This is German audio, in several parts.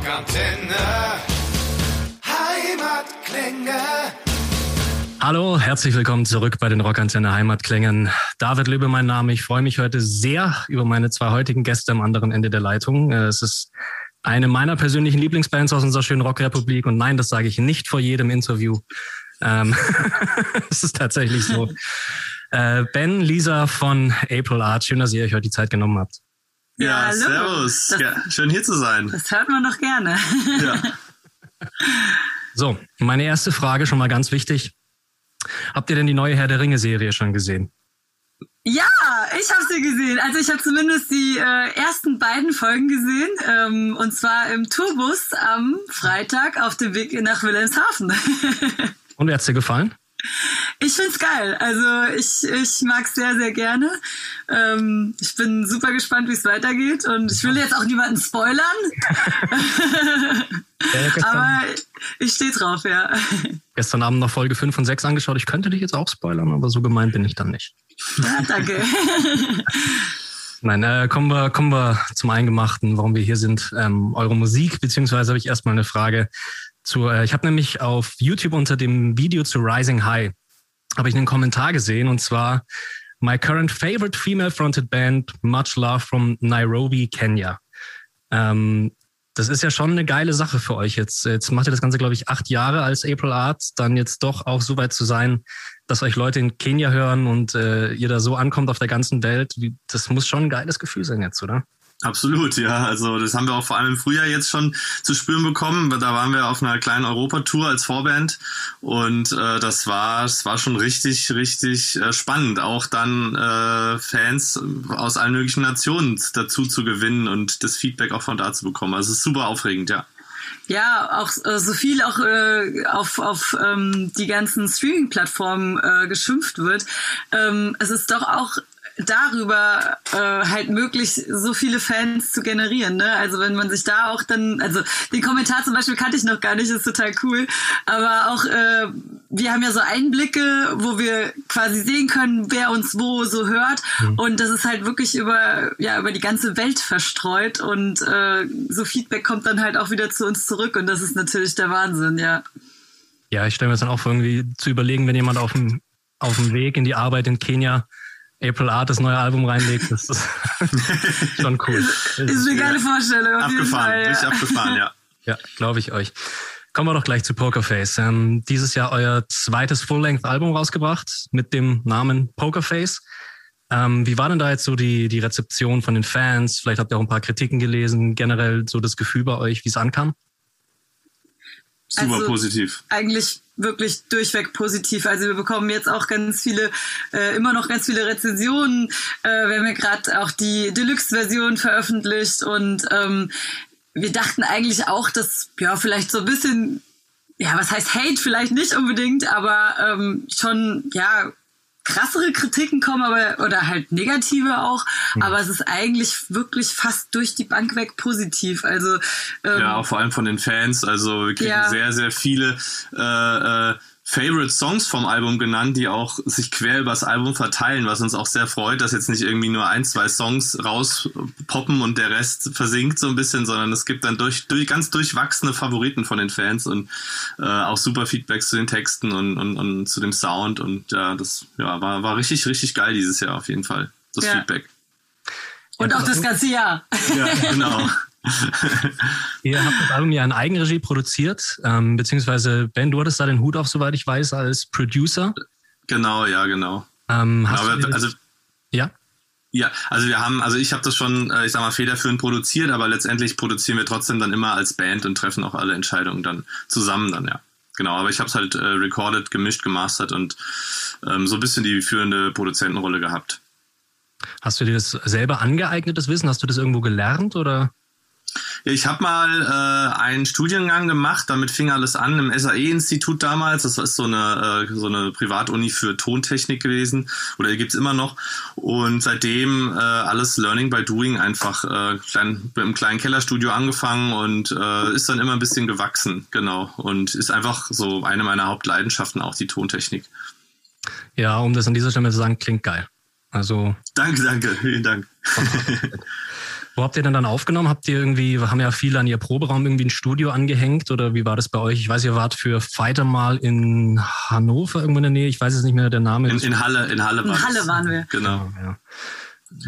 Rockantenne. Heimatklänge. Hallo, herzlich willkommen zurück bei den Rockantenne Heimatklängen. David Löbe mein Name. Ich freue mich heute sehr über meine zwei heutigen Gäste am anderen Ende der Leitung. Äh, es ist eine meiner persönlichen Lieblingsbands aus unserer schönen Rockrepublik und nein, das sage ich nicht vor jedem Interview. Ähm, es ist tatsächlich so. Äh, ben, Lisa von April Art, schön, dass ihr euch heute die Zeit genommen habt. Ja, ja servus. Das, ja, schön hier zu sein. Das hört man doch gerne. Ja. so, meine erste Frage schon mal ganz wichtig. Habt ihr denn die neue Herr der Ringe-Serie schon gesehen? Ja, ich habe sie gesehen. Also ich habe zumindest die äh, ersten beiden Folgen gesehen. Ähm, und zwar im Tourbus am Freitag auf dem Weg nach Wilhelmshaven. und wie hat's dir gefallen? Ich find's geil. Also ich, ich mag's sehr, sehr gerne. Ähm, ich bin super gespannt, wie es weitergeht. Und ich will jetzt auch niemanden spoilern. ja, aber ich stehe drauf, ja. Gestern Abend noch Folge 5 und 6 angeschaut. Ich könnte dich jetzt auch spoilern, aber so gemeint bin ich dann nicht. Ja, danke. Nein, äh, kommen, wir, kommen wir zum Eingemachten, warum wir hier sind. Ähm, eure Musik, beziehungsweise habe ich erstmal eine Frage zu, äh, ich habe nämlich auf YouTube unter dem Video zu Rising High habe ich einen Kommentar gesehen und zwar My current favorite female fronted band, Much Love from Nairobi, Kenya. Ähm, das ist ja schon eine geile Sache für euch jetzt. Jetzt macht ihr das Ganze, glaube ich, acht Jahre als April Arts, dann jetzt doch auch so weit zu sein, dass euch Leute in Kenia hören und äh, ihr da so ankommt auf der ganzen Welt. Das muss schon ein geiles Gefühl sein jetzt, oder? Absolut, ja. Also das haben wir auch vor allem im Frühjahr jetzt schon zu spüren bekommen. Da waren wir auf einer kleinen Europatour als Vorband und äh, das war, das war schon richtig, richtig äh, spannend, auch dann äh, Fans aus allen möglichen Nationen dazu zu gewinnen und das Feedback auch von da zu bekommen. Also es ist super aufregend, ja. Ja, auch äh, so viel auch äh, auf, auf ähm, die ganzen Streaming-Plattformen äh, geschimpft wird. Ähm, es ist doch auch darüber äh, halt möglich, so viele Fans zu generieren. Ne? Also wenn man sich da auch dann, also den Kommentar zum Beispiel kannte ich noch gar nicht, ist total cool. Aber auch äh, wir haben ja so Einblicke, wo wir quasi sehen können, wer uns wo so hört. Mhm. Und das ist halt wirklich über ja über die ganze Welt verstreut und äh, so Feedback kommt dann halt auch wieder zu uns zurück und das ist natürlich der Wahnsinn, ja. Ja, ich stelle mir das dann auch vor, irgendwie zu überlegen, wenn jemand auf dem auf dem Weg in die Arbeit in Kenia April Art das neue Album reinlegt. Das ist schon cool. Ist eine geile Vorstellung. Auf abgefahren, jeden Fall, ja. abgefahren, ja. Ja, glaube ich euch. Kommen wir doch gleich zu Pokerface. Ähm, dieses Jahr euer zweites Full-Length-Album rausgebracht mit dem Namen Pokerface. Ähm, wie war denn da jetzt so die, die Rezeption von den Fans? Vielleicht habt ihr auch ein paar Kritiken gelesen. Generell so das Gefühl bei euch, wie es ankam? Super also positiv. Eigentlich wirklich durchweg positiv. Also wir bekommen jetzt auch ganz viele, äh, immer noch ganz viele Rezensionen. Äh, wir haben ja gerade auch die Deluxe-Version veröffentlicht und ähm, wir dachten eigentlich auch, dass ja vielleicht so ein bisschen ja, was heißt Hate vielleicht nicht unbedingt, aber ähm, schon ja krassere Kritiken kommen, aber oder halt negative auch, mhm. aber es ist eigentlich wirklich fast durch die Bank weg positiv. Also ähm, ja, auch vor allem von den Fans. Also wir kriegen ja. sehr, sehr viele äh, äh, Favorite Songs vom Album genannt, die auch sich quer übers Album verteilen, was uns auch sehr freut, dass jetzt nicht irgendwie nur ein, zwei Songs rauspoppen und der Rest versinkt so ein bisschen, sondern es gibt dann durch, durch ganz durchwachsene Favoriten von den Fans und äh, auch super Feedbacks zu den Texten und, und, und zu dem Sound und ja, das ja, war, war richtig, richtig geil dieses Jahr auf jeden Fall, das ja. Feedback. Und auch das ganze Jahr. Ja, genau. Ihr habt das Album ja in Eigenregie produziert, ähm, beziehungsweise Ben, du hattest da den Hut auf, soweit ich weiß, als Producer. Genau, ja, genau. Ähm, hast genau, also ja. Ja, also wir haben, also ich habe das schon, äh, ich sag mal, federführend produziert, aber letztendlich produzieren wir trotzdem dann immer als Band und treffen auch alle Entscheidungen dann zusammen dann, ja. Genau, aber ich habe es halt äh, recorded, gemischt, gemastert und ähm, so ein bisschen die führende Produzentenrolle gehabt. Hast du dir das selber angeeignet, das Wissen? Hast du das irgendwo gelernt oder? Ich habe mal äh, einen Studiengang gemacht, damit fing alles an im SAE-Institut damals. Das ist so eine, äh, so eine Privatuni für Tontechnik gewesen oder gibt's immer noch. Und seitdem äh, alles Learning by Doing einfach äh, klein, im kleinen Kellerstudio angefangen und äh, ist dann immer ein bisschen gewachsen, genau. Und ist einfach so eine meiner Hauptleidenschaften auch die Tontechnik. Ja, um das an dieser Stelle zu sagen, klingt geil. Also. Danke, danke, vielen Dank. Wo habt ihr denn dann aufgenommen? Habt ihr irgendwie, haben ja viele an ihr Proberaum irgendwie ein Studio angehängt oder wie war das bei euch? Ich weiß, ihr wart für Fighter mal in Hannover irgendwo in der Nähe. Ich weiß es nicht mehr der Name. In, in Halle, in Halle, in Halle waren wir. Genau. Ja.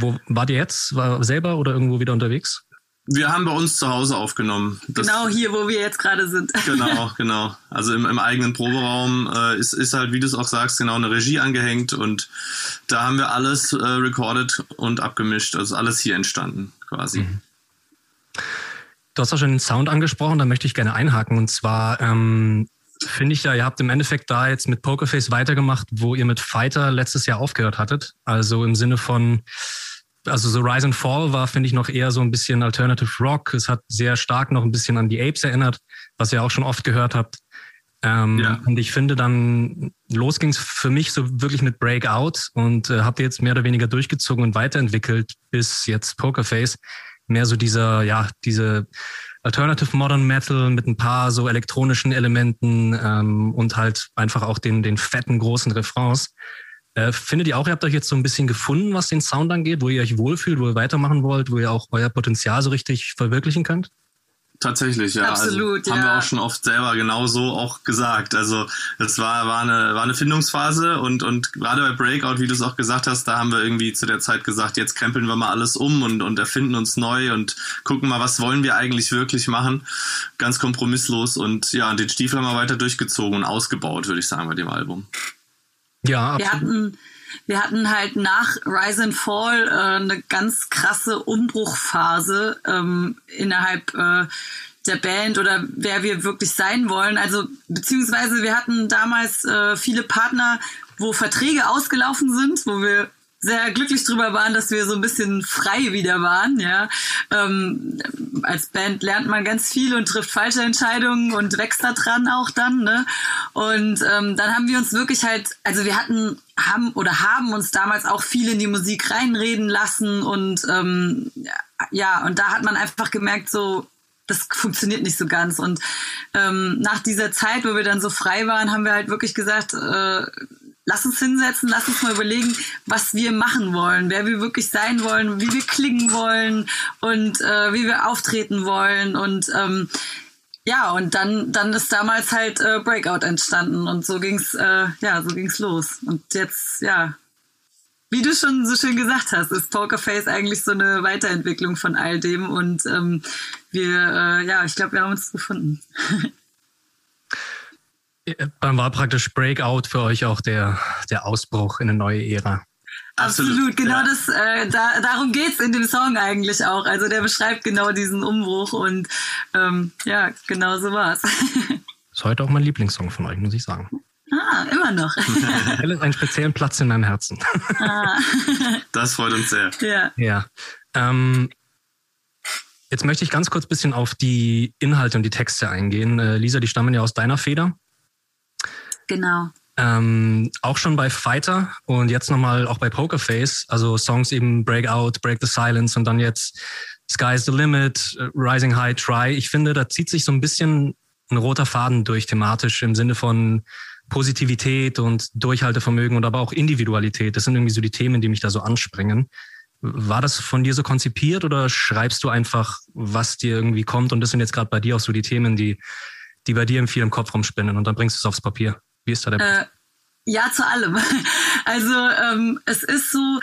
Wo wart ihr jetzt? War selber oder irgendwo wieder unterwegs? Wir haben bei uns zu Hause aufgenommen. Das genau hier, wo wir jetzt gerade sind. Genau, genau. Also im, im eigenen Proberaum äh, ist, ist halt, wie du es auch sagst, genau eine Regie angehängt und da haben wir alles äh, recorded und abgemischt. Also alles hier entstanden quasi. Mhm. Du hast auch schon den Sound angesprochen, da möchte ich gerne einhaken. Und zwar ähm, finde ich ja, ihr habt im Endeffekt da jetzt mit Pokerface weitergemacht, wo ihr mit Fighter letztes Jahr aufgehört hattet. Also im Sinne von also so Rise and Fall war, finde ich, noch eher so ein bisschen Alternative Rock. Es hat sehr stark noch ein bisschen an die Apes erinnert, was ihr auch schon oft gehört habt. Ähm, ja. Und ich finde dann, los ging es für mich so wirklich mit Breakout und äh, habt ihr jetzt mehr oder weniger durchgezogen und weiterentwickelt bis jetzt Pokerface. Mehr so dieser, ja, diese Alternative Modern Metal mit ein paar so elektronischen Elementen ähm, und halt einfach auch den, den fetten großen Refrains. Äh, findet ihr auch, ihr habt euch jetzt so ein bisschen gefunden, was den Sound angeht, wo ihr euch wohlfühlt, wo ihr weitermachen wollt, wo ihr auch euer Potenzial so richtig verwirklichen könnt? Tatsächlich, ja. Also Absolut, also, ja. Haben wir auch schon oft selber genau so auch gesagt. Also es war, war, eine, war eine Findungsphase und, und gerade bei Breakout, wie du es auch gesagt hast, da haben wir irgendwie zu der Zeit gesagt, jetzt krempeln wir mal alles um und, und erfinden uns neu und gucken mal, was wollen wir eigentlich wirklich machen. Ganz kompromisslos und ja, den Stiefel haben wir weiter durchgezogen und ausgebaut, würde ich sagen, bei dem Album. Ja, absolut. Wir hatten, wir hatten halt nach Rise and Fall äh, eine ganz krasse Umbruchphase ähm, innerhalb äh, der Band oder wer wir wirklich sein wollen. Also beziehungsweise wir hatten damals äh, viele Partner, wo Verträge ausgelaufen sind, wo wir sehr glücklich drüber waren, dass wir so ein bisschen frei wieder waren. Ja, ähm, als Band lernt man ganz viel und trifft falsche Entscheidungen und wächst da dran auch dann. Ne? Und ähm, dann haben wir uns wirklich halt, also wir hatten haben oder haben uns damals auch viel in die Musik reinreden lassen und ähm, ja, und da hat man einfach gemerkt, so das funktioniert nicht so ganz. Und ähm, nach dieser Zeit, wo wir dann so frei waren, haben wir halt wirklich gesagt, äh, lass uns hinsetzen, lass uns mal überlegen, was wir machen wollen, wer wir wirklich sein wollen, wie wir klingen wollen und äh, wie wir auftreten wollen und ähm, ja und dann dann ist damals halt äh, Breakout entstanden und so ging's äh, ja so ging's los und jetzt ja wie du schon so schön gesagt hast, ist Pokerface eigentlich so eine Weiterentwicklung von all dem und ähm, wir äh, ja ich glaube wir haben uns gefunden. Dann war praktisch Breakout für euch auch der, der Ausbruch in eine neue Ära. Absolut, Absolut genau ja. das, äh, da, darum geht's in dem Song eigentlich auch. Also der beschreibt genau diesen Umbruch und ähm, ja, genau so war's. Ist heute auch mein Lieblingssong von euch, muss ich sagen. Ah, immer noch. einen speziellen Platz in meinem Herzen. Ah. Das freut uns sehr. Ja. ja. Ähm, jetzt möchte ich ganz kurz ein bisschen auf die Inhalte und die Texte eingehen. Äh, Lisa, die stammen ja aus deiner Feder. Genau. Ähm, auch schon bei Fighter und jetzt nochmal auch bei Pokerface, also Songs eben Breakout, Break the Silence und dann jetzt Sky's the Limit, äh, Rising High, Try. Ich finde, da zieht sich so ein bisschen ein roter Faden durch thematisch im Sinne von Positivität und Durchhaltevermögen und aber auch Individualität. Das sind irgendwie so die Themen, die mich da so anspringen. War das von dir so konzipiert oder schreibst du einfach, was dir irgendwie kommt? Und das sind jetzt gerade bei dir auch so die Themen, die, die bei dir viel im Kopf rumspinnen und dann bringst du es aufs Papier. Wie ist da der äh, Ja, zu allem. Also ähm, es ist so,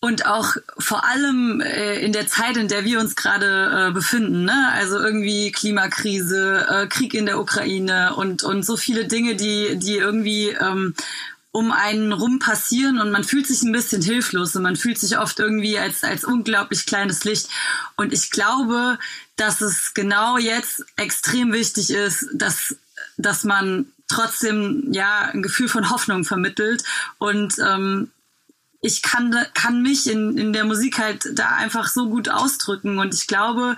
und auch vor allem äh, in der Zeit, in der wir uns gerade äh, befinden, ne? also irgendwie Klimakrise, äh, Krieg in der Ukraine und, und so viele Dinge, die, die irgendwie ähm, um einen rum passieren und man fühlt sich ein bisschen hilflos und man fühlt sich oft irgendwie als, als unglaublich kleines Licht. Und ich glaube, dass es genau jetzt extrem wichtig ist, dass, dass man trotzdem ja ein Gefühl von Hoffnung vermittelt und ähm, ich kann, kann mich in, in der Musik halt da einfach so gut ausdrücken und ich glaube,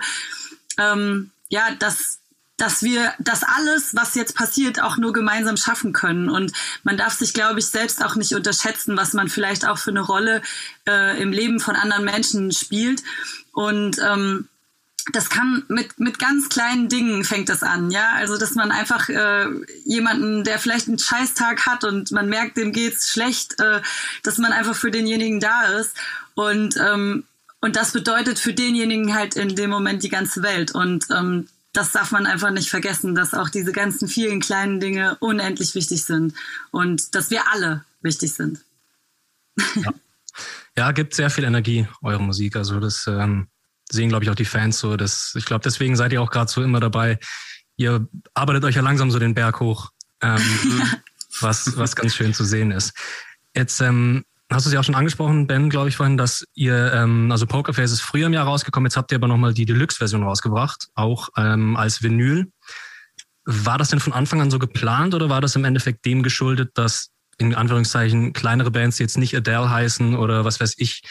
ähm, ja, dass dass wir das alles, was jetzt passiert, auch nur gemeinsam schaffen können. Und man darf sich, glaube ich, selbst auch nicht unterschätzen, was man vielleicht auch für eine Rolle äh, im Leben von anderen Menschen spielt. Und ähm, das kann mit, mit ganz kleinen Dingen fängt das an, ja. Also, dass man einfach äh, jemanden, der vielleicht einen Scheißtag hat und man merkt, dem geht's schlecht, äh, dass man einfach für denjenigen da ist. Und, ähm, und das bedeutet für denjenigen halt in dem Moment die ganze Welt. Und ähm, das darf man einfach nicht vergessen, dass auch diese ganzen vielen kleinen Dinge unendlich wichtig sind und dass wir alle wichtig sind. Ja, ja gibt sehr viel Energie, eure Musik. Also das ähm, sehen, glaube ich, auch die Fans so. Das, ich glaube, deswegen seid ihr auch gerade so immer dabei. Ihr arbeitet euch ja langsam so den Berg hoch, ähm, was, was ganz schön zu sehen ist. Jetzt ähm, hast du es ja auch schon angesprochen, Ben, glaube ich vorhin, dass ihr, ähm, also Pokerface ist früher im Jahr rausgekommen, jetzt habt ihr aber nochmal die Deluxe-Version rausgebracht, auch ähm, als Vinyl. War das denn von Anfang an so geplant oder war das im Endeffekt dem geschuldet, dass in Anführungszeichen kleinere Bands, die jetzt nicht Adele heißen oder was weiß ich,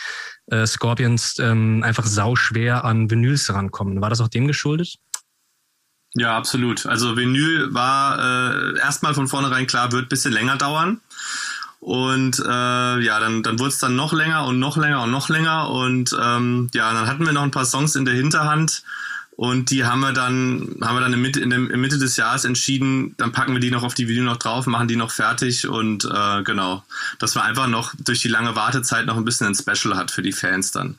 äh, Scorpions, ähm, einfach sauschwer an Vinyls rankommen? War das auch dem geschuldet? Ja, absolut. Also Vinyl war äh, erstmal von vornherein klar, wird bisschen länger dauern. Und äh, ja, dann, dann wurde es dann noch länger und noch länger und noch länger. Und ähm, ja, dann hatten wir noch ein paar Songs in der Hinterhand. Und die haben wir dann, haben wir dann in Mitte, in in Mitte des Jahres entschieden, dann packen wir die noch auf die Video noch drauf, machen die noch fertig und äh, genau, dass wir einfach noch durch die lange Wartezeit noch ein bisschen ein Special hat für die Fans dann.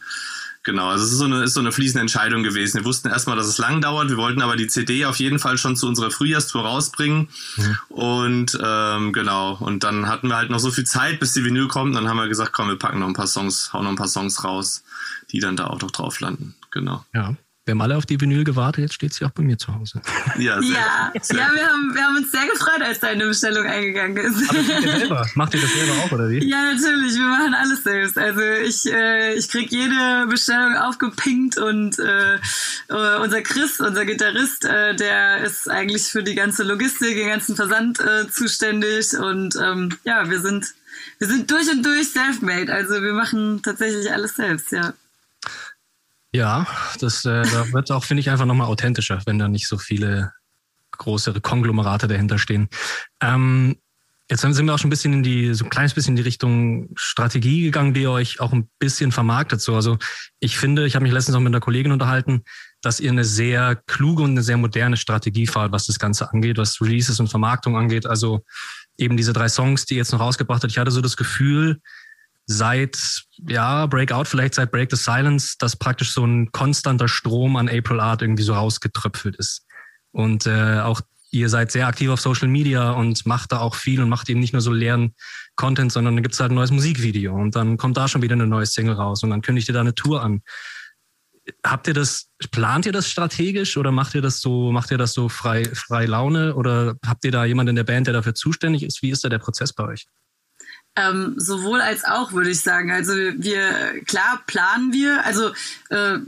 Genau, also es ist so eine, ist so eine fließende Entscheidung gewesen. Wir wussten erstmal, dass es lang dauert. Wir wollten aber die CD auf jeden Fall schon zu unserer Frühjahrstour rausbringen. Mhm. Und ähm, genau, und dann hatten wir halt noch so viel Zeit, bis die Vinyl kommt. Dann haben wir gesagt, komm, wir packen noch ein paar Songs, hauen noch ein paar Songs raus, die dann da auch noch drauf landen. Genau. Ja. Wir haben alle auf die Vinyl gewartet, jetzt steht sie auch bei mir zu Hause. Ja, sehr, ja, sehr. ja wir, haben, wir haben uns sehr gefreut, als deine Bestellung eingegangen ist. Aber macht ihr selber? Macht ihr das selber auch, oder wie? Ja, natürlich, wir machen alles selbst. Also ich, äh, ich krieg jede Bestellung aufgepinkt und äh, äh, unser Chris, unser Gitarrist, äh, der ist eigentlich für die ganze Logistik, den ganzen Versand äh, zuständig und ähm, ja, wir sind, wir sind durch und durch self-made. Also wir machen tatsächlich alles selbst, ja. Ja, das äh, wird auch, finde ich, einfach nochmal authentischer, wenn da nicht so viele größere Konglomerate dahinter stehen. Ähm, jetzt sind wir auch schon ein bisschen in die, so ein kleines bisschen in die Richtung Strategie gegangen, die ihr euch auch ein bisschen vermarktet. So, also ich finde, ich habe mich letztens auch mit einer Kollegin unterhalten, dass ihr eine sehr kluge und eine sehr moderne Strategie fahrt, was das Ganze angeht, was Releases und Vermarktung angeht. Also eben diese drei Songs, die ihr jetzt noch rausgebracht habt. Ich hatte so das Gefühl, seit, ja, Breakout, vielleicht seit Break the Silence, dass praktisch so ein konstanter Strom an April Art irgendwie so rausgetröpfelt ist. Und äh, auch ihr seid sehr aktiv auf Social Media und macht da auch viel und macht eben nicht nur so leeren Content, sondern dann gibt's halt ein neues Musikvideo und dann kommt da schon wieder eine neue Single raus und dann kündigt ihr da eine Tour an. Habt ihr das, plant ihr das strategisch oder macht ihr das so, macht ihr das so frei, frei Laune oder habt ihr da jemanden in der Band, der dafür zuständig ist? Wie ist da der Prozess bei euch? Ähm, sowohl als auch, würde ich sagen. Also wir, klar planen wir, also äh,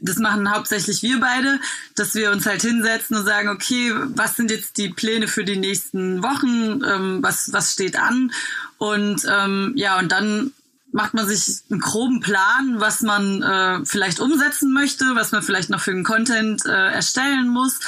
das machen hauptsächlich wir beide, dass wir uns halt hinsetzen und sagen, okay, was sind jetzt die Pläne für die nächsten Wochen, ähm, was, was steht an? Und ähm, ja, und dann macht man sich einen groben Plan, was man äh, vielleicht umsetzen möchte, was man vielleicht noch für den Content äh, erstellen muss.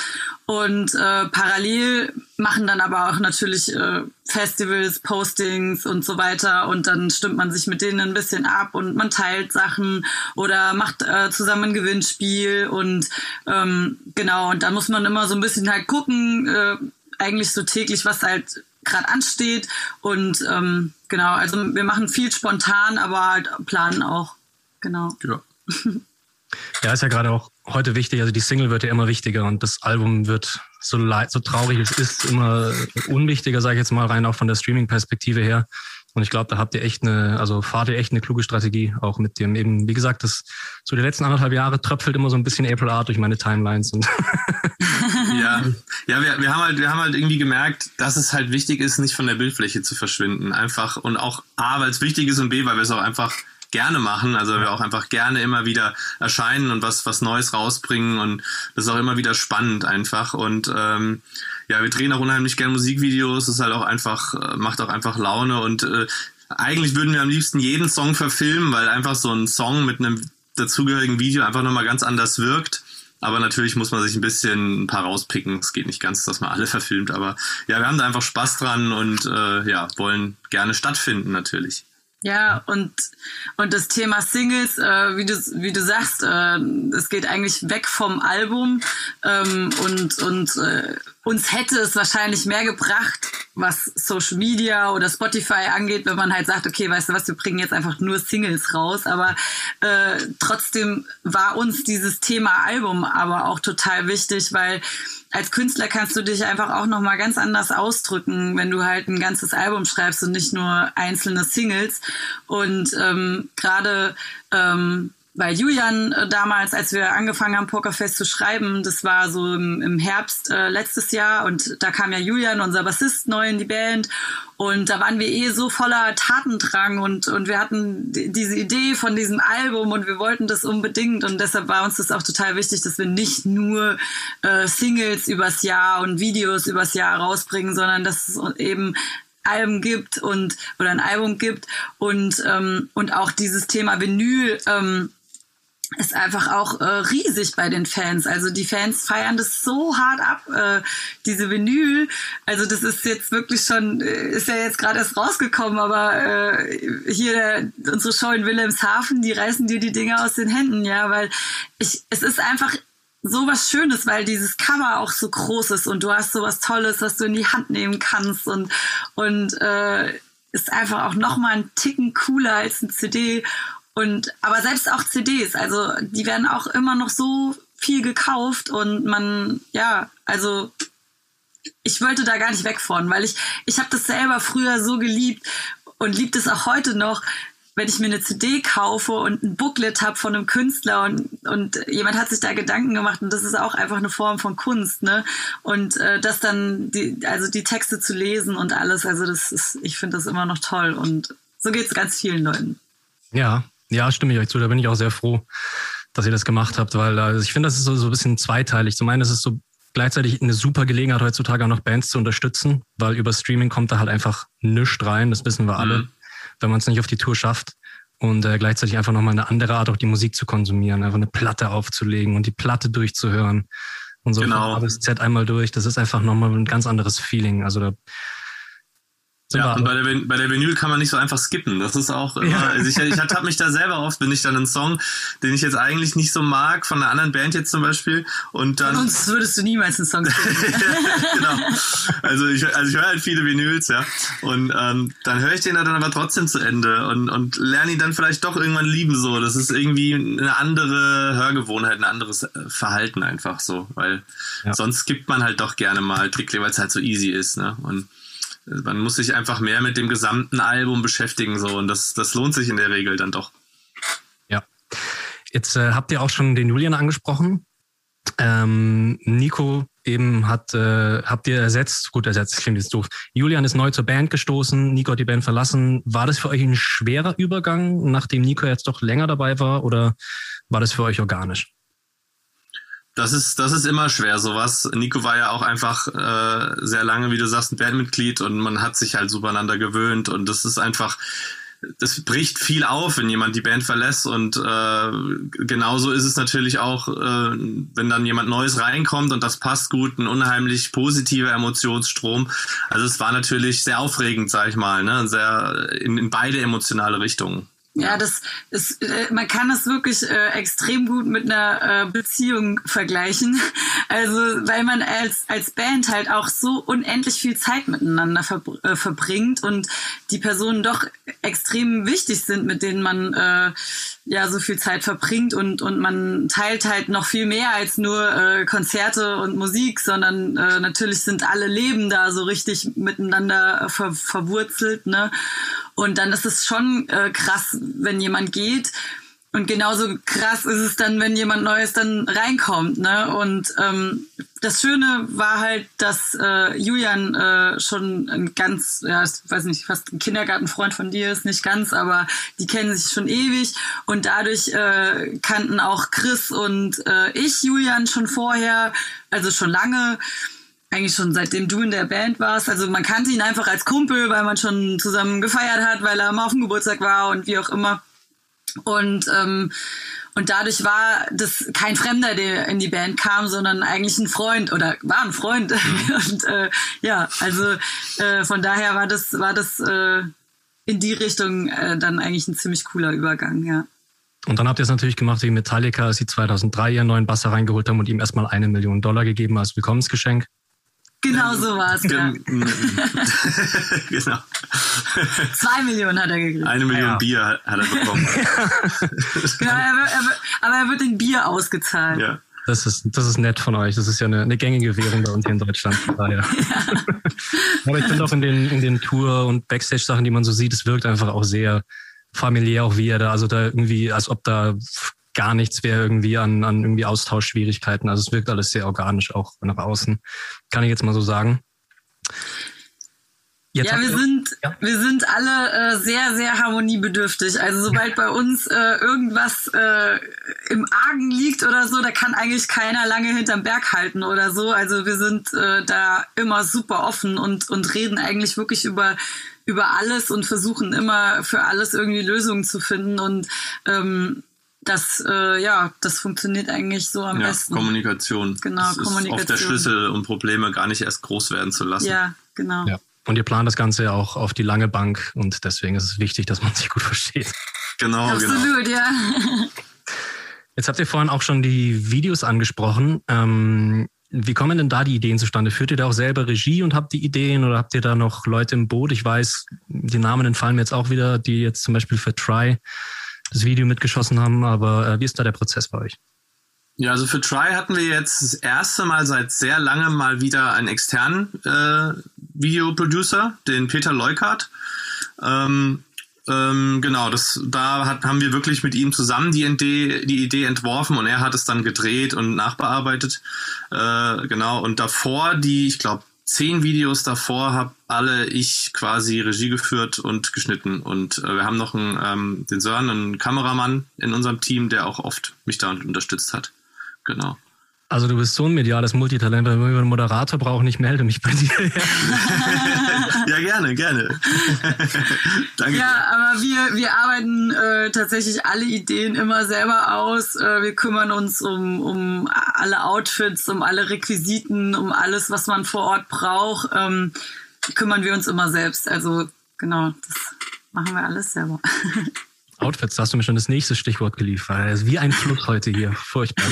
Und äh, parallel machen dann aber auch natürlich äh, Festivals, Postings und so weiter. Und dann stimmt man sich mit denen ein bisschen ab und man teilt Sachen oder macht äh, zusammen ein Gewinnspiel. Und ähm, genau, und da muss man immer so ein bisschen halt gucken, äh, eigentlich so täglich, was halt gerade ansteht. Und ähm, genau, also wir machen viel spontan, aber halt planen auch. Genau. Ja. ja, ist ja gerade auch heute wichtig. Also die Single wird ja immer wichtiger und das Album wird so leid, so traurig es ist, immer unwichtiger, sage ich jetzt mal rein auch von der Streaming-Perspektive her. Und ich glaube, da habt ihr echt eine, also fahrt ihr echt eine kluge Strategie auch mit dem eben, wie gesagt, das so die letzten anderthalb Jahre tröpfelt immer so ein bisschen April Art durch meine Timelines und ja, ja, wir, wir haben halt, wir haben halt irgendwie gemerkt, dass es halt wichtig ist, nicht von der Bildfläche zu verschwinden. Einfach und auch A, weil es wichtig ist und B, weil wir es auch einfach gerne machen, also wir auch einfach gerne immer wieder erscheinen und was was Neues rausbringen. Und das ist auch immer wieder spannend einfach. Und ähm, ja, wir drehen auch unheimlich gerne Musikvideos, das ist halt auch einfach äh, macht auch einfach Laune. Und äh, eigentlich würden wir am liebsten jeden Song verfilmen, weil einfach so ein Song mit einem dazugehörigen Video einfach nochmal ganz anders wirkt. Aber natürlich muss man sich ein bisschen ein paar rauspicken. Es geht nicht ganz, dass man alle verfilmt. Aber ja, wir haben da einfach Spaß dran und äh, ja, wollen gerne stattfinden natürlich. Ja, und, und das Thema Singles, äh, wie, du, wie du sagst, äh, es geht eigentlich weg vom Album ähm, und, und äh, uns hätte es wahrscheinlich mehr gebracht, was Social Media oder Spotify angeht, wenn man halt sagt, okay, weißt du was, wir bringen jetzt einfach nur Singles raus. Aber äh, trotzdem war uns dieses Thema Album aber auch total wichtig, weil als Künstler kannst du dich einfach auch noch mal ganz anders ausdrücken, wenn du halt ein ganzes Album schreibst und nicht nur einzelne Singles. Und ähm, gerade ähm, weil Julian äh, damals, als wir angefangen haben, Pokerfest zu schreiben, das war so im, im Herbst äh, letztes Jahr. Und da kam ja Julian, unser Bassist, neu in die Band. Und da waren wir eh so voller Tatendrang. Und, und wir hatten diese Idee von diesem Album und wir wollten das unbedingt. Und deshalb war uns das auch total wichtig, dass wir nicht nur äh, Singles übers Jahr und Videos übers Jahr rausbringen, sondern dass es eben Alben gibt und oder ein Album gibt. Und ähm, und auch dieses Thema Vinyl ähm, ist einfach auch äh, riesig bei den Fans. Also die Fans feiern das so hart ab, äh, diese Vinyl. Also das ist jetzt wirklich schon, äh, ist ja jetzt gerade erst rausgekommen, aber äh, hier unsere Show in Wilhelmshaven, die reißen dir die Dinge aus den Händen, ja, weil ich, es ist einfach so was Schönes, weil dieses Cover auch so groß ist und du hast so was Tolles, was du in die Hand nehmen kannst und und äh, ist einfach auch noch mal ein Ticken cooler als ein CD und aber selbst auch CDs, also die werden auch immer noch so viel gekauft und man, ja, also ich wollte da gar nicht weg von, weil ich, ich habe das selber früher so geliebt und liebt es auch heute noch, wenn ich mir eine CD kaufe und ein Booklet habe von einem Künstler und, und jemand hat sich da Gedanken gemacht und das ist auch einfach eine Form von Kunst, ne? Und äh, das dann, die, also die Texte zu lesen und alles, also das ist, ich finde das immer noch toll und so geht es ganz vielen Leuten. Ja, ja, stimme ich euch zu. Da bin ich auch sehr froh, dass ihr das gemacht habt, weil also ich finde, das ist so, so ein bisschen zweiteilig. Zum einen ist es so gleichzeitig eine super Gelegenheit, heutzutage auch noch Bands zu unterstützen, weil über Streaming kommt da halt einfach nichts rein, das wissen wir alle, mhm. wenn man es nicht auf die Tour schafft. Und äh, gleichzeitig einfach nochmal eine andere Art, auch die Musik zu konsumieren, einfach eine Platte aufzulegen und die Platte durchzuhören. Und so genau. von A bis Z einmal durch. Das ist einfach nochmal ein ganz anderes Feeling. Also da ja, und bei der, bei der Vinyl kann man nicht so einfach skippen. Das ist auch immer, ja. also ich, ich habe mich da selber oft, wenn ich dann einen Song, den ich jetzt eigentlich nicht so mag, von einer anderen Band jetzt zum Beispiel, und dann. Uns würdest du niemals einen Song skippen. genau. Also ich, also ich höre halt viele Vinyls, ja. Und ähm, dann höre ich den dann aber trotzdem zu Ende und, und lerne ihn dann vielleicht doch irgendwann lieben so. Das ist irgendwie eine andere Hörgewohnheit, ein anderes äh, Verhalten einfach so. Weil ja. sonst skippt man halt doch gerne mal Trickle, weil es halt so easy ist, ne? Und man muss sich einfach mehr mit dem gesamten Album beschäftigen so und das, das lohnt sich in der Regel dann doch. Ja. Jetzt äh, habt ihr auch schon den Julian angesprochen. Ähm, Nico eben hat, äh, habt ihr ersetzt, gut ersetzt, klingt jetzt doof. Julian ist neu zur Band gestoßen, Nico hat die Band verlassen. War das für euch ein schwerer Übergang, nachdem Nico jetzt doch länger dabei war, oder war das für euch organisch? Das ist, das ist immer schwer, sowas. Nico war ja auch einfach äh, sehr lange, wie du sagst, ein Bandmitglied und man hat sich halt supereinander gewöhnt und das ist einfach, das bricht viel auf, wenn jemand die Band verlässt und äh, genauso ist es natürlich auch, äh, wenn dann jemand Neues reinkommt und das passt gut, ein unheimlich positiver Emotionsstrom. Also es war natürlich sehr aufregend, sag ich mal, ne? sehr in, in beide emotionale Richtungen. Ja, das ist, äh, man kann das wirklich äh, extrem gut mit einer äh, Beziehung vergleichen. Also, weil man als, als Band halt auch so unendlich viel Zeit miteinander ver äh, verbringt und die Personen doch extrem wichtig sind, mit denen man äh, ja so viel Zeit verbringt und, und man teilt halt noch viel mehr als nur äh, Konzerte und Musik, sondern äh, natürlich sind alle Leben da so richtig miteinander ver verwurzelt, ne? Und dann ist es schon äh, krass, wenn jemand geht. Und genauso krass ist es dann, wenn jemand Neues dann reinkommt. Ne? Und ähm, das Schöne war halt, dass äh, Julian äh, schon ein ganz, ja, ich weiß nicht, fast ein Kindergartenfreund von dir ist, nicht ganz, aber die kennen sich schon ewig. Und dadurch äh, kannten auch Chris und äh, ich Julian schon vorher, also schon lange eigentlich schon seitdem du in der Band warst. Also man kannte ihn einfach als Kumpel, weil man schon zusammen gefeiert hat, weil er mal auf dem Geburtstag war und wie auch immer. Und ähm, und dadurch war das kein Fremder, der in die Band kam, sondern eigentlich ein Freund oder war ein Freund. Mhm. und äh, ja, also äh, von daher war das war das äh, in die Richtung äh, dann eigentlich ein ziemlich cooler Übergang, ja. Und dann habt ihr es natürlich gemacht wie Metallica, als sie 2003 ihren neuen Basser reingeholt haben und ihm erstmal eine Million Dollar gegeben als Willkommensgeschenk. Genau so war es, ja. genau. Zwei Millionen hat er gekriegt. Eine Million ja. Bier hat er bekommen. genau, er wird, er wird, aber er wird in Bier ausgezahlt. Ja. Das ist, das ist nett von euch. Das ist ja eine, eine gängige Währung bei uns hier in Deutschland. Daher. Ja. Aber ich finde auch in den, in den Tour- und Backstage-Sachen, die man so sieht, es wirkt einfach auch sehr familiär, auch wie er da, also da irgendwie, als ob da gar nichts wäre irgendwie an, an irgendwie Austauschschwierigkeiten. Also es wirkt alles sehr organisch auch nach außen. Kann ich jetzt mal so sagen. Jetzt ja, wir sind, ja. wir sind alle äh, sehr, sehr harmoniebedürftig. Also sobald bei uns äh, irgendwas äh, im Argen liegt oder so, da kann eigentlich keiner lange hinterm Berg halten oder so. Also wir sind äh, da immer super offen und, und reden eigentlich wirklich über, über alles und versuchen immer für alles irgendwie Lösungen zu finden. Und ähm, das, äh, ja, das funktioniert eigentlich so am ja, besten. Kommunikation. Genau, das Kommunikation. Ist oft der Schlüssel, um Probleme gar nicht erst groß werden zu lassen. Ja, genau. Ja. Und ihr plant das Ganze ja auch auf die lange Bank und deswegen ist es wichtig, dass man sich gut versteht. Genau, Absolut, genau. ja. Jetzt habt ihr vorhin auch schon die Videos angesprochen. Ähm, wie kommen denn da die Ideen zustande? Führt ihr da auch selber Regie und habt die Ideen oder habt ihr da noch Leute im Boot? Ich weiß, die Namen entfallen mir jetzt auch wieder, die jetzt zum Beispiel für Try das Video mitgeschossen haben, aber äh, wie ist da der Prozess bei euch? Ja, also für Try hatten wir jetzt das erste Mal seit sehr langem mal wieder einen externen äh, Videoproducer, den Peter Leukart. Ähm, ähm, genau, das, da hat, haben wir wirklich mit ihm zusammen die Idee, die Idee entworfen und er hat es dann gedreht und nachbearbeitet. Äh, genau, und davor die, ich glaube, zehn Videos davor habe alle ich quasi Regie geführt und geschnitten. Und äh, wir haben noch einen, ähm, den Sören, einen Kameramann in unserem Team, der auch oft mich da unterstützt hat. Genau. Also du bist so ein mediales Multitalent, wenn wir einen Moderator brauchen, ich melde mich bei dir. ja, gerne, gerne. Danke. Ja, aber wir, wir arbeiten äh, tatsächlich alle Ideen immer selber aus. Äh, wir kümmern uns um, um alle Outfits, um alle Requisiten, um alles, was man vor Ort braucht. Ähm, kümmern wir uns immer selbst. Also genau, das machen wir alles selber. Outfits, da hast du mir schon das nächste Stichwort geliefert. Also wie ein Fluss heute hier. Furchtbar.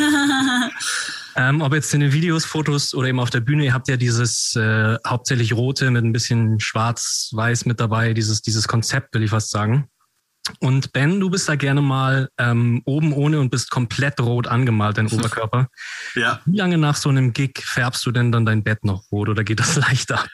ähm, ob jetzt in den Videos, Fotos oder eben auf der Bühne, ihr habt ja dieses äh, hauptsächlich rote mit ein bisschen schwarz-weiß mit dabei, dieses, dieses Konzept, will ich fast sagen. Und Ben, du bist da gerne mal ähm, oben ohne und bist komplett rot angemalt, dein Oberkörper. Ja. Wie lange nach so einem Gig färbst du denn dann dein Bett noch rot oder geht das leicht ab?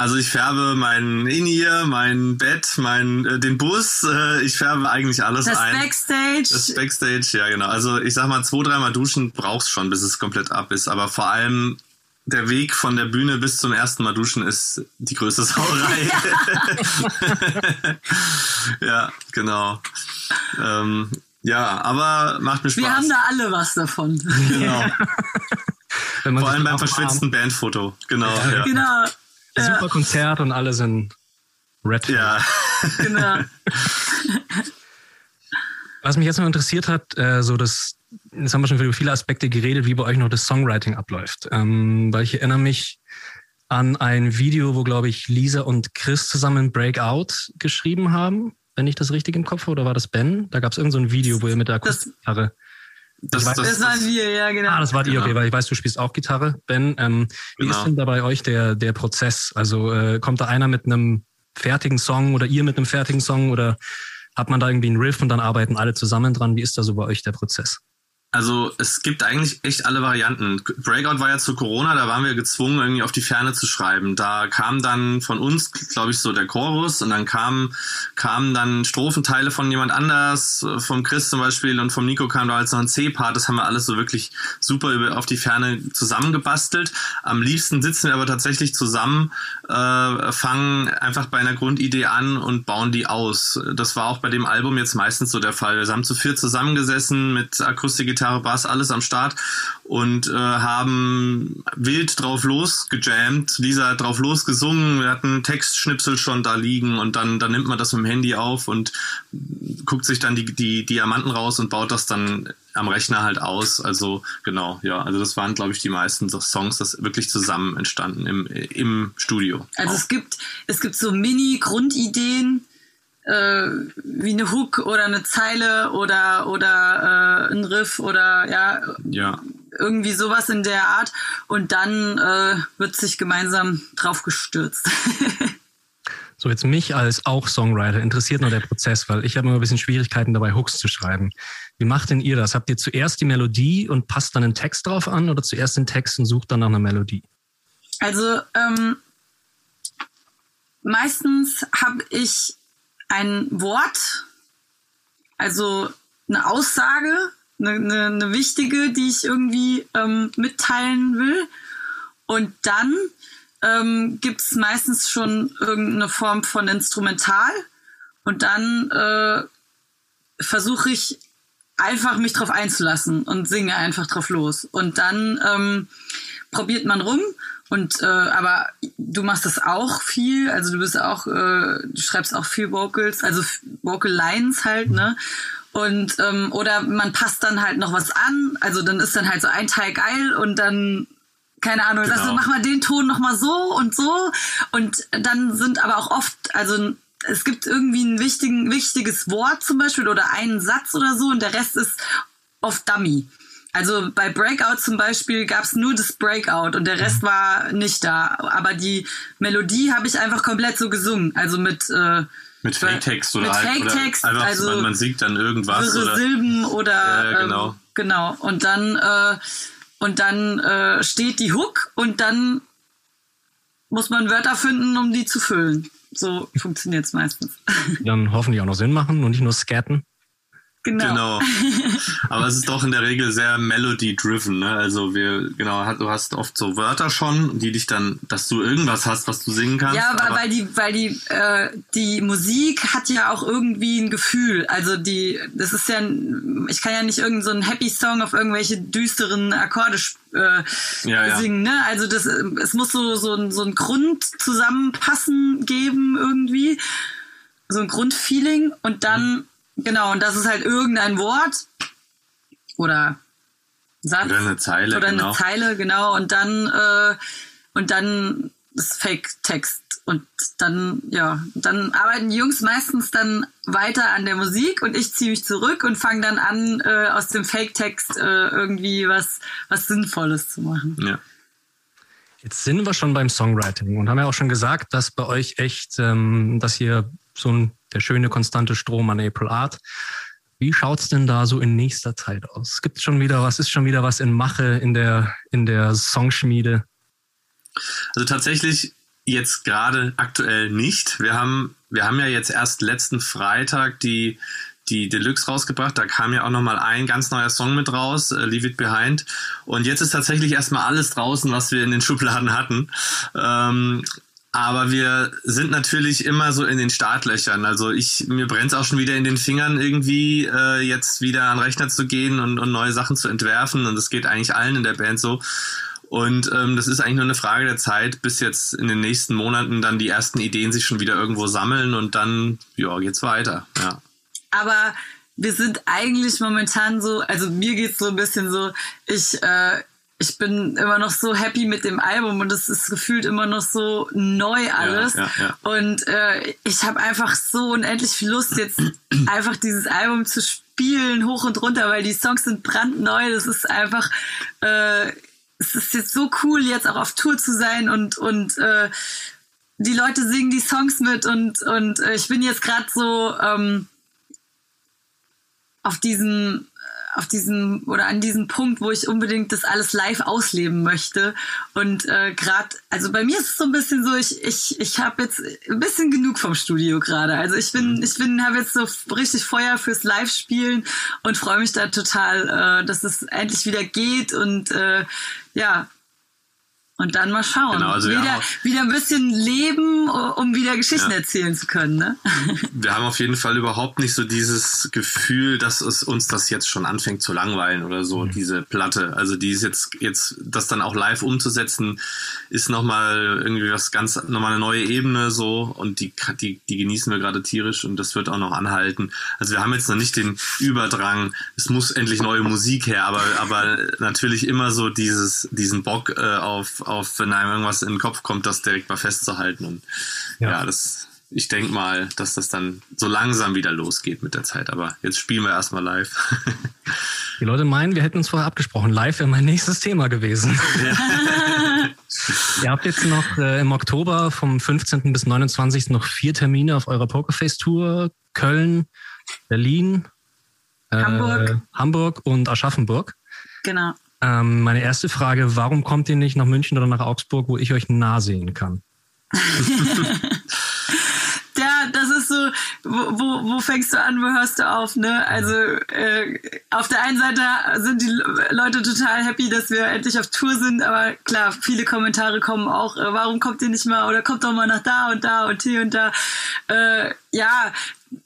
Also ich färbe mein In-Ear, mein Bett, mein äh, den Bus, äh, ich färbe eigentlich alles das ein. Das Backstage. Das Backstage, ja genau. Also ich sag mal, zwei, dreimal duschen brauchst schon, bis es komplett ab ist. Aber vor allem der Weg von der Bühne bis zum ersten Mal duschen ist die größte Sauerei. ja, genau. Ähm, ja, aber macht mir Spaß. Wir haben da alle was davon. Genau. Vor allem beim verschwitzten Bandfoto. Genau. Ja. Genau super Konzert und alle sind red. Ja. genau. Was mich jetzt noch interessiert hat, äh, so das, jetzt haben wir schon über viele Aspekte geredet, wie bei euch noch das Songwriting abläuft. Ähm, weil ich erinnere mich an ein Video, wo, glaube ich, Lisa und Chris zusammen Breakout geschrieben haben, wenn ich das richtig im Kopf habe, oder war das Ben? Da gab es irgendein so Video, wo ihr mit der Akustikgitarre das, weiß, das, das, waren wir, ja, genau. Ah, das war genau. ihr, okay, weil ich weiß, du spielst auch Gitarre, Ben. Ähm, wie genau. ist denn da bei euch der, der Prozess? Also äh, kommt da einer mit einem fertigen Song oder ihr mit einem fertigen Song oder hat man da irgendwie einen Riff und dann arbeiten alle zusammen dran? Wie ist da so bei euch der Prozess? Also es gibt eigentlich echt alle Varianten. Breakout war ja zu Corona, da waren wir gezwungen, irgendwie auf die Ferne zu schreiben. Da kam dann von uns, glaube ich, so der Chorus und dann kamen kamen dann Strophenteile von jemand anders, vom Chris zum Beispiel und vom Nico kam da als noch ein C-Part. Das haben wir alles so wirklich super auf die Ferne zusammengebastelt. Am liebsten sitzen wir aber tatsächlich zusammen, äh, fangen einfach bei einer Grundidee an und bauen die aus. Das war auch bei dem Album jetzt meistens so der Fall. Wir haben zu viert zusammengesessen mit Akustik Gitarre, Bass, alles am Start und äh, haben wild drauf losgejammt, Lisa hat drauf losgesungen, wir hatten Textschnipsel schon da liegen und dann, dann nimmt man das mit dem Handy auf und guckt sich dann die, die Diamanten raus und baut das dann am Rechner halt aus. Also genau, ja, also das waren, glaube ich, die meisten Songs, das wirklich zusammen entstanden im, im Studio. Also auch. es gibt, es gibt so Mini-Grundideen, äh, wie eine Hook oder eine Zeile oder oder äh, ein Riff oder ja, ja. irgendwie sowas in der Art. Und dann äh, wird sich gemeinsam drauf gestürzt. So, jetzt mich als auch Songwriter interessiert nur der Prozess, weil ich habe immer ein bisschen Schwierigkeiten dabei, Hooks zu schreiben. Wie macht denn ihr das? Habt ihr zuerst die Melodie und passt dann einen Text drauf an oder zuerst den Text und sucht dann nach einer Melodie? Also ähm, meistens habe ich ein Wort, also eine Aussage, eine, eine, eine wichtige, die ich irgendwie ähm, mitteilen will. Und dann ähm, gibt es meistens schon irgendeine Form von Instrumental und dann äh, versuche ich einfach mich drauf einzulassen und singe einfach drauf los. Und dann ähm, probiert man rum und äh, aber du machst das auch viel, also du bist auch, äh, du schreibst auch viel Vocals, also Vocal Lines halt, ne? Und ähm, oder man passt dann halt noch was an, also dann ist dann halt so ein Teil geil und dann keine Ahnung, genau. also mach mal den Ton noch mal so und so und dann sind aber auch oft, also es gibt irgendwie ein wichtigen, wichtiges Wort zum Beispiel oder einen Satz oder so und der Rest ist oft Dummy. Also bei Breakout zum Beispiel gab es nur das Breakout und der Rest war nicht da. Aber die Melodie habe ich einfach komplett so gesungen. Also mit äh, mit Fake-Text oder, mit halt, Fake-Text, oder also man, man singt dann irgendwas oder Silben oder äh, genau. Ähm, genau und dann äh, und dann äh, steht die Hook und dann muss man Wörter finden, um die zu füllen. So funktioniert es meistens. Dann hoffentlich auch noch Sinn machen und nicht nur scatten. Genau. genau. Aber es ist doch in der Regel sehr melody-driven. Ne? Also wir, genau, du hast oft so Wörter schon, die dich dann, dass du irgendwas hast, was du singen kannst. Ja, weil, weil die, weil die, äh, die Musik hat ja auch irgendwie ein Gefühl. Also die, das ist ja, ich kann ja nicht irgendeinen so einen Happy Song auf irgendwelche düsteren Akkorde äh, ja, ja. singen. Ne? Also das, es muss so so ein, so ein Grundzusammenpassen geben irgendwie, so ein Grundfeeling und dann mhm Genau, und das ist halt irgendein Wort oder Satz. Oder eine Zeile. Oder genau. eine Zeile, genau. Und dann, äh, und dann ist Fake-Text. Und dann, ja, dann arbeiten die Jungs meistens dann weiter an der Musik und ich ziehe mich zurück und fange dann an, äh, aus dem Fake-Text äh, irgendwie was, was Sinnvolles zu machen. Ja. Jetzt sind wir schon beim Songwriting und haben ja auch schon gesagt, dass bei euch echt, ähm, dass ihr so ein der schöne konstante Strom an April Art. Wie schaut's denn da so in nächster Zeit aus? Gibt schon wieder was? Ist schon wieder was in Mache in der in der Songschmiede? Also tatsächlich jetzt gerade aktuell nicht. Wir haben wir haben ja jetzt erst letzten Freitag die die Deluxe rausgebracht. Da kam ja auch nochmal ein ganz neuer Song mit raus, äh, Leave It Behind. Und jetzt ist tatsächlich erstmal alles draußen, was wir in den Schubladen hatten. Ähm, aber wir sind natürlich immer so in den Startlöchern. Also ich, mir brennt es auch schon wieder in den Fingern, irgendwie äh, jetzt wieder an den Rechner zu gehen und, und neue Sachen zu entwerfen. Und das geht eigentlich allen in der Band so. Und ähm, das ist eigentlich nur eine Frage der Zeit, bis jetzt in den nächsten Monaten dann die ersten Ideen sich schon wieder irgendwo sammeln und dann, ja, geht's weiter. Ja. Aber wir sind eigentlich momentan so, also mir geht's so ein bisschen so, ich, äh, ich bin immer noch so happy mit dem Album und es ist gefühlt immer noch so neu alles. Ja, ja, ja. Und äh, ich habe einfach so unendlich viel Lust, jetzt einfach dieses Album zu spielen, hoch und runter, weil die Songs sind brandneu. Das ist einfach, äh, es ist jetzt so cool, jetzt auch auf Tour zu sein und, und äh, die Leute singen die Songs mit und, und äh, ich bin jetzt gerade so ähm, auf diesem auf diesem oder an diesem Punkt, wo ich unbedingt das alles live ausleben möchte. Und äh, gerade, also bei mir ist es so ein bisschen so, ich, ich, ich habe jetzt ein bisschen genug vom Studio gerade. Also ich bin, mhm. ich bin, habe jetzt so richtig Feuer fürs Live-Spielen und freue mich da total, äh, dass es endlich wieder geht und äh, ja, und dann mal schauen. Genau, also wieder, wieder ein bisschen leben, um wieder Geschichten ja. erzählen zu können. Ne? Wir haben auf jeden Fall überhaupt nicht so dieses Gefühl, dass es uns das jetzt schon anfängt zu langweilen oder so, mhm. diese Platte. Also die ist jetzt, jetzt, das dann auch live umzusetzen, ist nochmal irgendwie was ganz, nochmal eine neue Ebene so und die, die, die genießen wir gerade tierisch und das wird auch noch anhalten. Also wir haben jetzt noch nicht den Überdrang, es muss endlich neue Musik her, aber, aber natürlich immer so dieses, diesen Bock äh, auf auf, wenn einem irgendwas in den Kopf kommt, das direkt mal festzuhalten. Und ja, ja das ich denke mal, dass das dann so langsam wieder losgeht mit der Zeit. Aber jetzt spielen wir erstmal live. Die Leute meinen, wir hätten uns vorher abgesprochen. Live wäre mein nächstes Thema gewesen. Ja. Ihr habt jetzt noch äh, im Oktober vom 15. bis 29. noch vier Termine auf eurer Pokerface-Tour. Köln, Berlin, Hamburg. Äh, Hamburg und Aschaffenburg. Genau. Ähm, meine erste Frage, warum kommt ihr nicht nach München oder nach Augsburg, wo ich euch nah sehen kann? ja, das ist so, wo, wo, wo fängst du an, wo hörst du auf, ne? Also äh, auf der einen Seite sind die Leute total happy, dass wir endlich auf Tour sind, aber klar, viele Kommentare kommen auch, äh, warum kommt ihr nicht mal oder kommt doch mal nach da und da und hier und da. Äh, ja,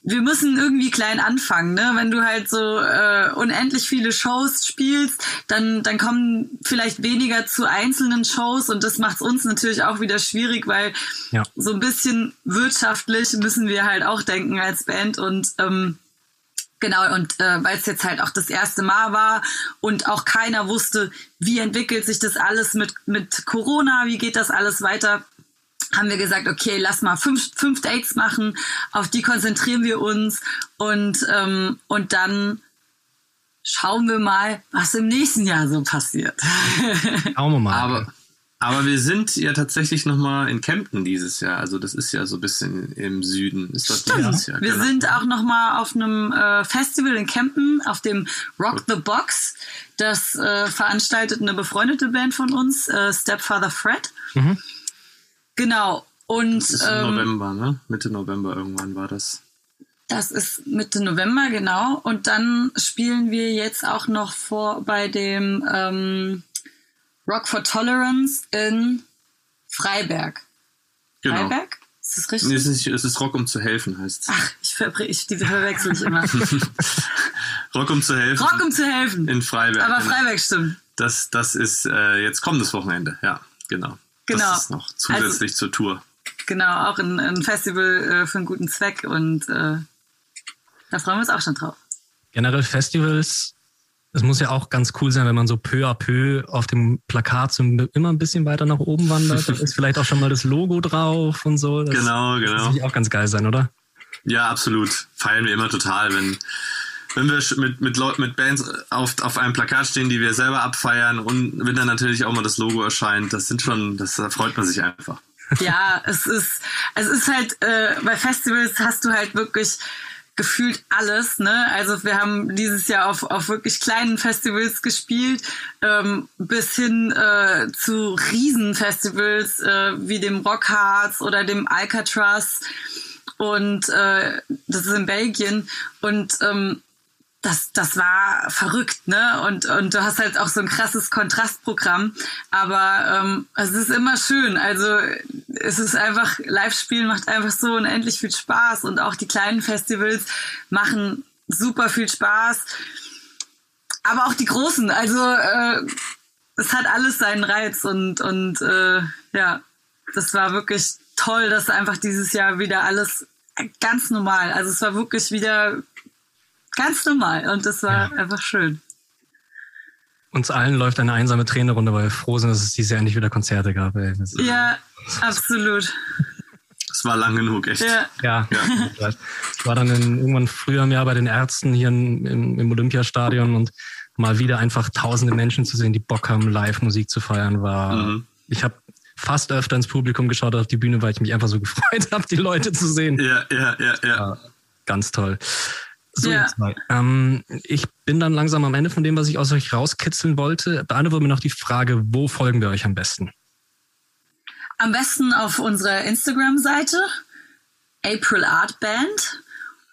wir müssen irgendwie klein anfangen, ne? Wenn du halt so äh, unendlich viele Shows spielst, dann dann kommen vielleicht weniger zu einzelnen Shows und das macht es uns natürlich auch wieder schwierig, weil ja. so ein bisschen wirtschaftlich müssen wir halt auch denken als Band und ähm, Genau, und äh, weil es jetzt halt auch das erste Mal war und auch keiner wusste, wie entwickelt sich das alles mit, mit Corona, wie geht das alles weiter, haben wir gesagt, okay, lass mal fünf, fünf Dates machen, auf die konzentrieren wir uns und, ähm, und dann schauen wir mal, was im nächsten Jahr so passiert. Schauen wir mal. Aber, aber wir sind ja tatsächlich nochmal in Kempten dieses Jahr. Also das ist ja so ein bisschen im Süden. Ist das Stimmt. dieses Jahr? Wir genau. sind auch nochmal auf einem äh, Festival in Kempten, auf dem Rock the Box. Das äh, veranstaltet eine befreundete Band von uns, äh, Stepfather Fred. Mhm. Genau. Und, das ist ähm, November, ne? Mitte November irgendwann war das. Das ist Mitte November, genau. Und dann spielen wir jetzt auch noch vor bei dem ähm, Rock for Tolerance in Freiberg. Genau. Freiberg? Ist das richtig? Nee, es, ist, es ist Rock um zu helfen, heißt es. Ach, ich, ver ich die verwechsel ich immer. Rock um zu helfen. Rock um zu helfen. In Freiberg. Aber genau. Freiberg stimmt. Das, das ist äh, jetzt kommendes Wochenende, ja, genau. Genau. Das ist noch zusätzlich also, zur Tour. Genau, auch ein, ein Festival äh, für einen guten Zweck und äh, da freuen wir uns auch schon drauf. Generell Festivals, es muss ja auch ganz cool sein, wenn man so peu à peu auf dem Plakat so immer ein bisschen weiter nach oben wandert. Da ist vielleicht auch schon mal das Logo drauf und so. Das, genau, genau. Das auch ganz geil sein, oder? Ja, absolut. Feiern wir immer total, wenn wenn wir mit, mit Leuten, mit Bands auf, auf einem Plakat stehen, die wir selber abfeiern und wenn dann natürlich auch mal das Logo erscheint, das sind schon, das da freut man sich einfach. Ja, es ist, es ist halt, äh, bei Festivals hast du halt wirklich gefühlt alles, ne? Also wir haben dieses Jahr auf, auf wirklich kleinen Festivals gespielt, ähm, bis hin äh, zu Riesenfestivals äh, wie dem Rockharz oder dem Alcatraz und äh, das ist in Belgien und ähm, das, das war verrückt, ne? Und, und du hast halt auch so ein krasses Kontrastprogramm. Aber ähm, es ist immer schön. Also es ist einfach, Live-Spielen macht einfach so unendlich viel Spaß. Und auch die kleinen Festivals machen super viel Spaß. Aber auch die großen. Also äh, es hat alles seinen Reiz und, und äh, ja, das war wirklich toll, dass einfach dieses Jahr wieder alles ganz normal. Also es war wirklich wieder Ganz normal. Und das war ja. einfach schön. Uns allen läuft eine einsame Tränenrunde, weil wir froh sind, dass es dieses Jahr endlich wieder Konzerte gab. Ey. Ja, absolut. Es war lang genug, echt. Ja. ja. ja. Ich war dann in, irgendwann früher im Jahr bei den Ärzten hier in, im, im Olympiastadion und mal wieder einfach tausende Menschen zu sehen, die Bock haben, live Musik zu feiern, war. Mhm. Ich habe fast öfter ins Publikum geschaut auf die Bühne, weil ich mich einfach so gefreut habe, die Leute zu sehen. Ja, ja, ja, ja. Ganz toll. So, ja. jetzt mal. Ähm, ich bin dann langsam am Ende von dem, was ich aus euch rauskitzeln wollte. Beantworte mir noch die Frage, wo folgen wir euch am besten? Am besten auf unserer Instagram-Seite April Art Band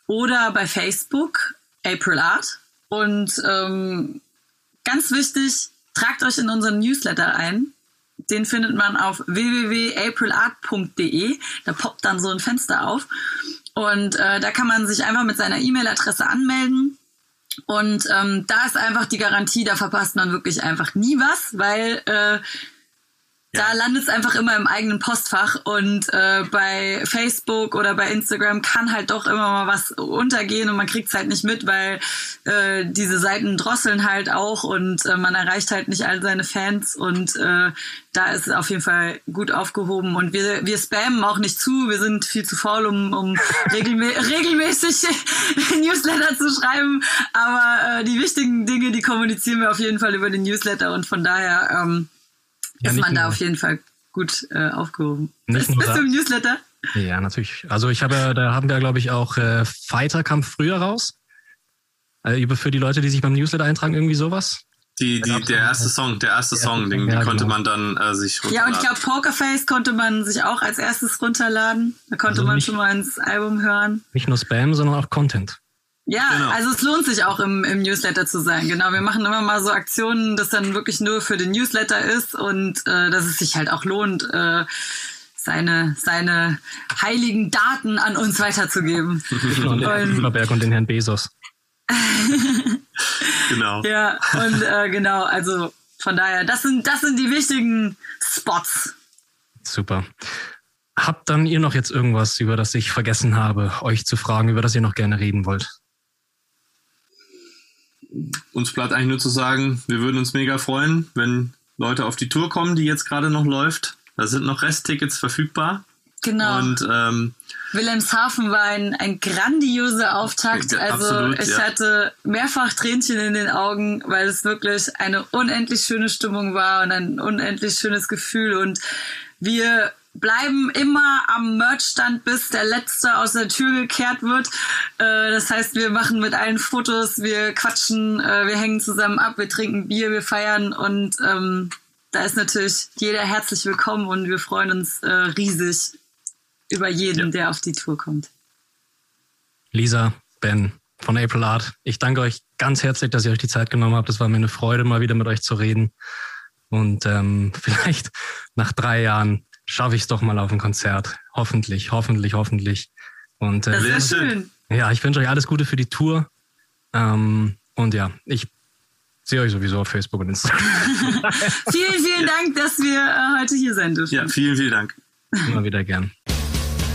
oder bei Facebook April Art. Und ähm, ganz wichtig, tragt euch in unseren Newsletter ein. Den findet man auf www.aprilart.de. Da poppt dann so ein Fenster auf. Und äh, da kann man sich einfach mit seiner E-Mail-Adresse anmelden. Und ähm, da ist einfach die Garantie, da verpasst man wirklich einfach nie was, weil äh, da landet es einfach immer im eigenen Postfach und äh, bei Facebook oder bei Instagram kann halt doch immer mal was untergehen und man kriegt es halt nicht mit, weil äh, diese Seiten drosseln halt auch und äh, man erreicht halt nicht all seine Fans und äh, da ist es auf jeden Fall gut aufgehoben und wir, wir spammen auch nicht zu, wir sind viel zu faul, um, um regelmä regelmäßig Newsletter zu schreiben, aber äh, die wichtigen Dinge, die kommunizieren wir auf jeden Fall über den Newsletter und von daher ähm, ja, ist man da auf jeden Fall gut äh, aufgehoben. Nicht bist, bist du im Newsletter? Ja, natürlich. Also ich habe, da haben wir, glaube ich, auch äh, Fighter kam früher raus. Also für die Leute, die sich beim Newsletter eintragen, irgendwie sowas. Die, die, der erste Song, der erste der Song, den, ja, konnte genau. man dann äh, sich runterladen. Ja, und ich glaube, Pokerface konnte man sich auch als erstes runterladen. Da konnte also man nicht, schon mal ins Album hören. Nicht nur Spam, sondern auch Content. Ja, genau. also es lohnt sich auch im, im Newsletter zu sein. Genau, wir machen immer mal so Aktionen, das dann wirklich nur für den Newsletter ist und äh, dass es sich halt auch lohnt, äh, seine, seine heiligen Daten an uns weiterzugeben. und den Herrn und den Herrn Bezos. genau. Ja, und äh, genau, also von daher, das sind, das sind die wichtigen Spots. Super. Habt dann ihr noch jetzt irgendwas, über das ich vergessen habe, euch zu fragen, über das ihr noch gerne reden wollt? Uns bleibt eigentlich nur zu sagen, wir würden uns mega freuen, wenn Leute auf die Tour kommen, die jetzt gerade noch läuft. Da sind noch Resttickets verfügbar. Genau. Und ähm, Wilhelmshaven war ein, ein grandioser Auftakt. Also absolut, ich ja. hatte mehrfach Tränchen in den Augen, weil es wirklich eine unendlich schöne Stimmung war und ein unendlich schönes Gefühl. Und wir bleiben immer am Merchstand, bis der letzte aus der Tür gekehrt wird. Äh, das heißt, wir machen mit allen Fotos, wir quatschen, äh, wir hängen zusammen ab, wir trinken Bier, wir feiern und ähm, da ist natürlich jeder herzlich willkommen und wir freuen uns äh, riesig über jeden, ja. der auf die Tour kommt. Lisa, Ben von April Art, ich danke euch ganz herzlich, dass ihr euch die Zeit genommen habt. Es war mir eine Freude, mal wieder mit euch zu reden. Und ähm, vielleicht nach drei Jahren schaffe ich es doch mal auf ein Konzert. Hoffentlich, hoffentlich, hoffentlich. Und äh, das ist schön. Ja, ich wünsche euch alles Gute für die Tour. Ähm, und ja, ich sehe euch sowieso auf Facebook und Instagram. vielen, vielen Dank, dass wir äh, heute hier sein dürfen. Ja, vielen, vielen Dank. Immer wieder gern.